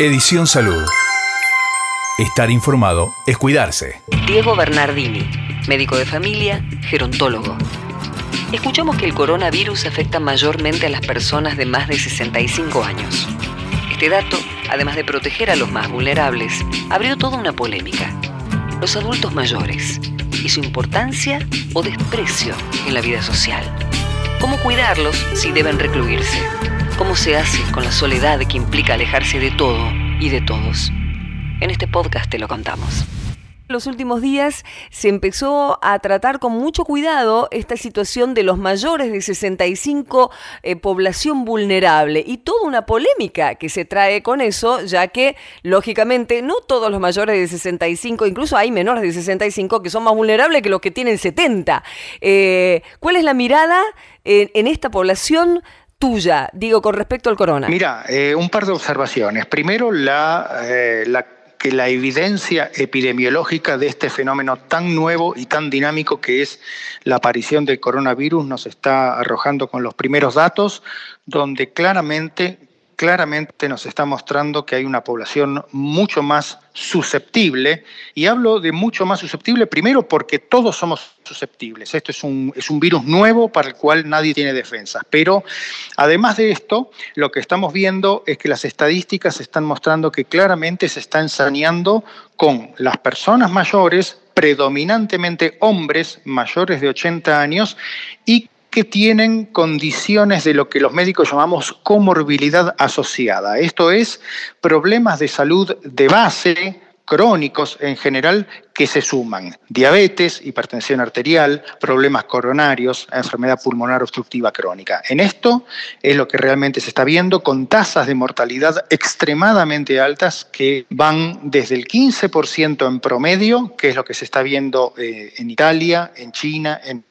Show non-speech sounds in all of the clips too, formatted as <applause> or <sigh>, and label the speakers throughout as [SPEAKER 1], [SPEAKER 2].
[SPEAKER 1] Edición Salud. Estar informado es cuidarse.
[SPEAKER 2] Diego Bernardini, médico de familia, gerontólogo. Escuchamos que el coronavirus afecta mayormente a las personas de más de 65 años. Este dato, además de proteger a los más vulnerables, abrió toda una polémica. Los adultos mayores y su importancia o desprecio en la vida social. ¿Cómo cuidarlos si deben recluirse? ¿Cómo se hace con la soledad que implica alejarse de todo y de todos? En este podcast te lo contamos. Los últimos días se empezó a tratar con mucho cuidado esta situación de los mayores de 65, eh, población vulnerable, y toda una polémica que se trae con eso, ya que lógicamente no todos los mayores de 65, incluso hay menores de 65 que son más vulnerables que los que tienen 70. Eh, ¿Cuál es la mirada en, en esta población? Tuya, digo, con respecto al corona?
[SPEAKER 3] Mira, eh, un par de observaciones. Primero, eh, la, que la evidencia epidemiológica de este fenómeno tan nuevo y tan dinámico que es la aparición del coronavirus nos está arrojando con los primeros datos, donde claramente claramente nos está mostrando que hay una población mucho más susceptible, y hablo de mucho más susceptible primero porque todos somos susceptibles. Esto es un, es un virus nuevo para el cual nadie tiene defensas. Pero además de esto, lo que estamos viendo es que las estadísticas están mostrando que claramente se está ensañando con las personas mayores, predominantemente hombres mayores de 80 años, y que tienen condiciones de lo que los médicos llamamos comorbilidad asociada. Esto es problemas de salud de base, crónicos en general, que se suman. Diabetes, hipertensión arterial, problemas coronarios, enfermedad pulmonar obstructiva crónica. En esto es lo que realmente se está viendo con tasas de mortalidad extremadamente altas que van desde el 15% en promedio, que es lo que se está viendo eh, en Italia, en China, en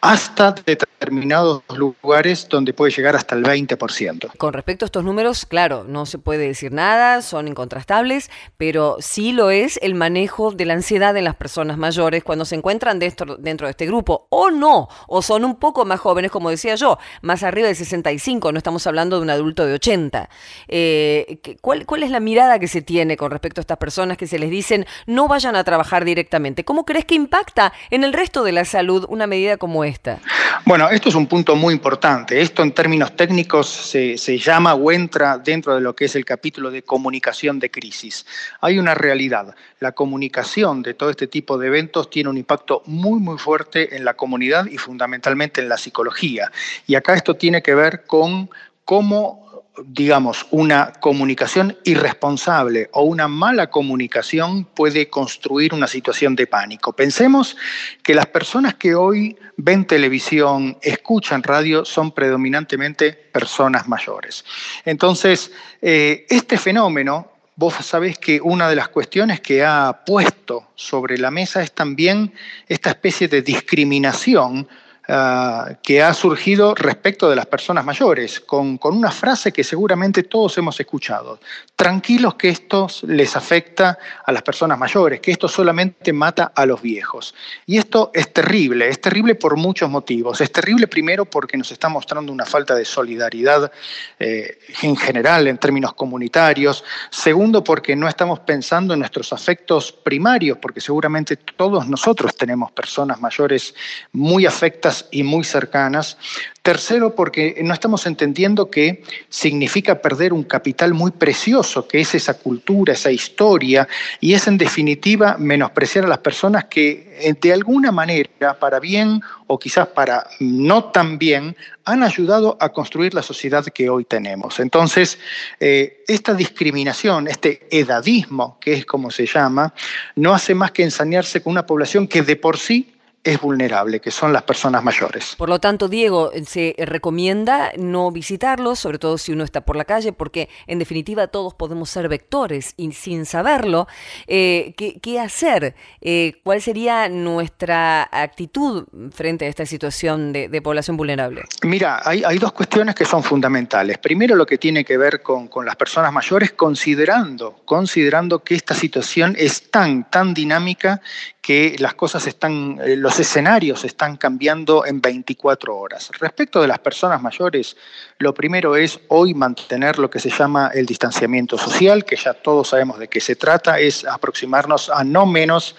[SPEAKER 3] Hasta determinados lugares donde puede llegar hasta el 20%.
[SPEAKER 2] Con respecto a estos números, claro, no se puede decir nada, son incontrastables, pero sí lo es el manejo de la ansiedad en las personas mayores cuando se encuentran dentro, dentro de este grupo, o no, o son un poco más jóvenes, como decía yo, más arriba de 65, no estamos hablando de un adulto de 80. Eh, ¿cuál, ¿Cuál es la mirada que se tiene con respecto a estas personas que se les dicen no vayan a trabajar directamente? ¿Cómo crees que impacta en el resto de la salud una medida como esta?
[SPEAKER 3] Bueno, esto es un punto muy importante. Esto en términos técnicos se, se, llama o entra dentro de lo que es el capítulo de comunicación de crisis. Hay una realidad. La comunicación de todo este tipo de eventos tiene un impacto muy, muy fuerte en la comunidad y fundamentalmente en la psicología. Y acá esto tiene que ver con cómo digamos, una comunicación irresponsable o una mala comunicación puede construir una situación de pánico. Pensemos que las personas que hoy ven televisión, escuchan radio, son predominantemente personas mayores. Entonces, eh, este fenómeno Vos sabés que una de las cuestiones que ha puesto sobre la mesa es también esta especie de discriminación uh, que ha surgido respecto de las personas mayores, con, con, una frase que seguramente todos hemos escuchado. Tranquilos que esto les afecta a las personas mayores, que esto solamente mata a los viejos. Y esto es terrible, es terrible por muchos motivos. Es terrible primero porque nos está mostrando una falta de solidaridad eh, en general, en términos comunitarios. Segundo, porque no estamos pensando en nuestros afectos primarios, porque seguramente todos nosotros tenemos personas mayores muy afectas y muy cercanas. Tercero, porque no estamos entendiendo que significa perder un capital muy precioso, que es esa cultura, esa historia, y es en definitiva menospreciar a las personas que eh, de alguna manera, para bien o quizás para no tan bien, han ayudado a construir la sociedad que hoy tenemos. Entonces, eh, esta discriminación, este edadismo, que es como se llama, no hace más que ensañarse con una población que de por sí es vulnerable, que son las personas mayores.
[SPEAKER 2] Por lo tanto, Diego, se recomienda no visitarlos, sobre todo si uno está por la calle, porque en definitiva todos podemos ser vectores y sin saberlo, eh, ¿qué, hacer? Eh, ¿Cuál sería nuestra actitud frente a esta situación de, población vulnerable?
[SPEAKER 3] Mira, hay, dos cuestiones que son fundamentales. Primero, lo que tiene que ver con, con las personas mayores, considerando, considerando que esta situación es tan, tan dinámica que las cosas están, eh, los escenarios están cambiando en 24 horas. Respecto de las personas mayores, lo primero es hoy mantener lo que se llama el distanciamiento social, que ya todos sabemos de qué se trata, es aproximarnos a no menos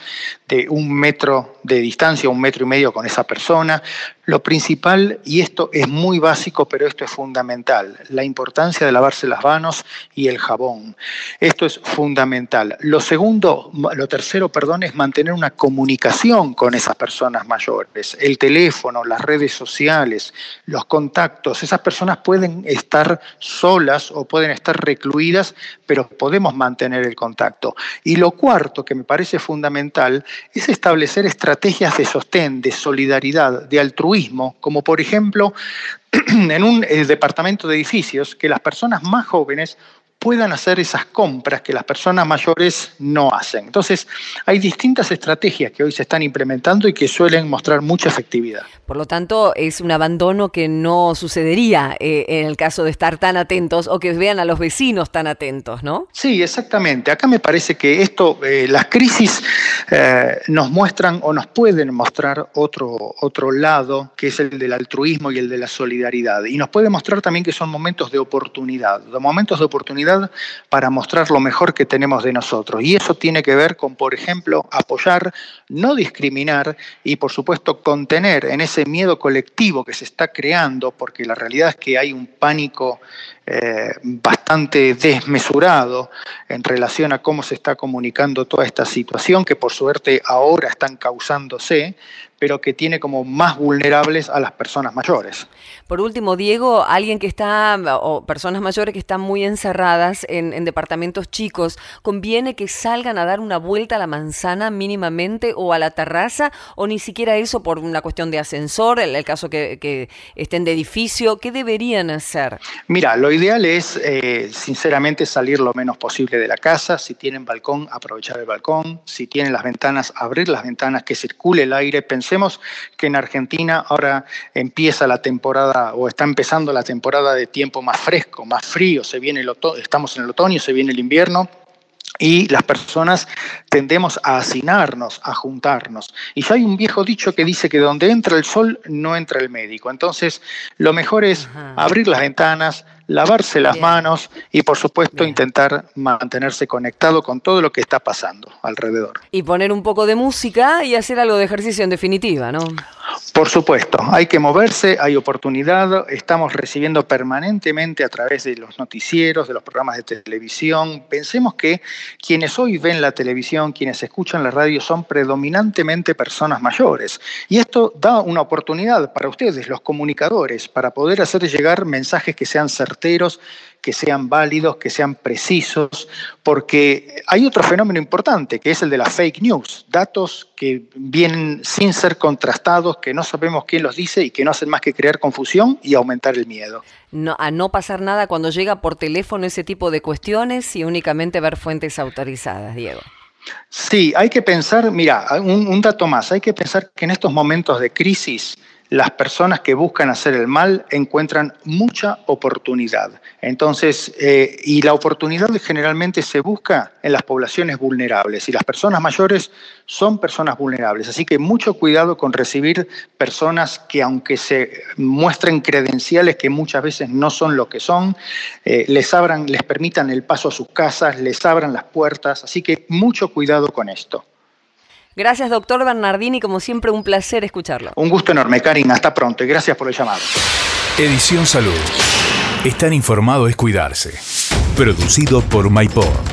[SPEAKER 3] de un metro de distancia, un metro y medio con esa persona. Lo principal, y esto es muy básico, pero esto es fundamental, la importancia de lavarse las manos y el jabón. Esto es fundamental. Lo segundo, lo tercero, perdón, es mantener una comunicación con esas personas mayores. El teléfono, las redes sociales, los contactos. Esas personas pueden estar solas o pueden estar recluidas, pero podemos mantener el contacto. Y lo cuarto, que me parece fundamental, es establecer estrategias de sostén, de solidaridad, de altruismo, como por ejemplo <clears throat> en un eh, departamento de edificios, que las personas más jóvenes puedan hacer esas compras que las personas mayores no hacen. Entonces, hay distintas estrategias que hoy se están implementando y que suelen mostrar mucha efectividad.
[SPEAKER 2] Por lo tanto, es un abandono que no sucedería eh, en el caso de estar tan atentos o que vean a los vecinos tan atentos, ¿no?
[SPEAKER 3] Sí, exactamente. Acá me parece que esto, eh, las crisis eh, nos muestran o nos pueden mostrar otro, otro lado, que es el del altruismo y el de la solidaridad. Y nos puede mostrar también que son momentos de oportunidad, momentos de oportunidad para mostrar lo mejor que tenemos de nosotros. Y eso tiene que ver con, por ejemplo, apoyar, no discriminar y, por supuesto, contener en ese miedo colectivo que se está creando, porque la realidad es que hay un pánico eh, bastante desmesurado en relación a cómo se está comunicando toda esta situación, que por suerte ahora están causándose, pero que tiene como más vulnerables a las personas mayores.
[SPEAKER 2] Por último, Diego, alguien que está, o personas mayores que están muy encerradas en, departamentos chicos, ¿conviene que salgan a dar una vuelta a la manzana mínimamente o a la terraza o ni siquiera eso por una cuestión de ascensor, en el caso que, estén de edificio? ¿Qué deberían hacer?
[SPEAKER 3] Mira, lo ideal es, eh, sinceramente, salir lo menos posible de la casa. Si tienen balcón, aprovechar el balcón. Si tienen las ventanas, abrir las ventanas, que circule el aire. Pensemos que en Argentina ahora empieza la temporada o está empezando la temporada de tiempo más fresco, más frío, se viene el estamos en el otoño, se viene el invierno. Y las personas tendemos a hacinarnos, a juntarnos. Y ya hay un viejo dicho que dice que donde entra el sol no entra el médico. Entonces, lo mejor es abrir las ventanas, lavarse las manos y por supuesto intentar mantenerse conectado con todo lo que está pasando alrededor.
[SPEAKER 2] Y poner un poco de música y hacer algo de ejercicio en definitiva, ¿no?
[SPEAKER 3] Por supuesto, hay que moverse, hay oportunidad, estamos recibiendo permanentemente a través de los noticieros, de los programas de televisión. Pensemos que quienes hoy ven la televisión, quienes escuchan la radio son predominantemente personas mayores. Y esto da una oportunidad para ustedes, los comunicadores, para poder hacer llegar mensajes que sean que sean válidos, que sean precisos, porque hay otro fenómeno importante, que es el de la fake news, datos que vienen sin ser contrastados, que no sabemos quién los dice y que no hacen más que crear confusión y aumentar el miedo.
[SPEAKER 2] No, a no pasar nada cuando llega por teléfono ese tipo de cuestiones y únicamente ver fuentes autorizadas, Diego.
[SPEAKER 3] Sí, hay que pensar, mira, un dato más, hay que pensar que en estos momentos de crisis, las personas que buscan hacer el mal encuentran mucha oportunidad. Entonces, eh, y la oportunidad generalmente se busca en las poblaciones vulnerables y las personas mayores son personas vulnerables. Así que mucho cuidado con recibir personas que aunque se muestren credenciales que muchas veces no son lo que son, eh, les abran, les permitan el paso a sus casas, les abran las puertas. Así que mucho cuidado con esto.
[SPEAKER 2] Gracias, doctor Bernardini. Como siempre, un placer escucharlo.
[SPEAKER 3] Un gusto enorme, Karin. Hasta pronto y gracias por el llamado.
[SPEAKER 1] Edición Salud. Estar informado es cuidarse. Producido por MyPod.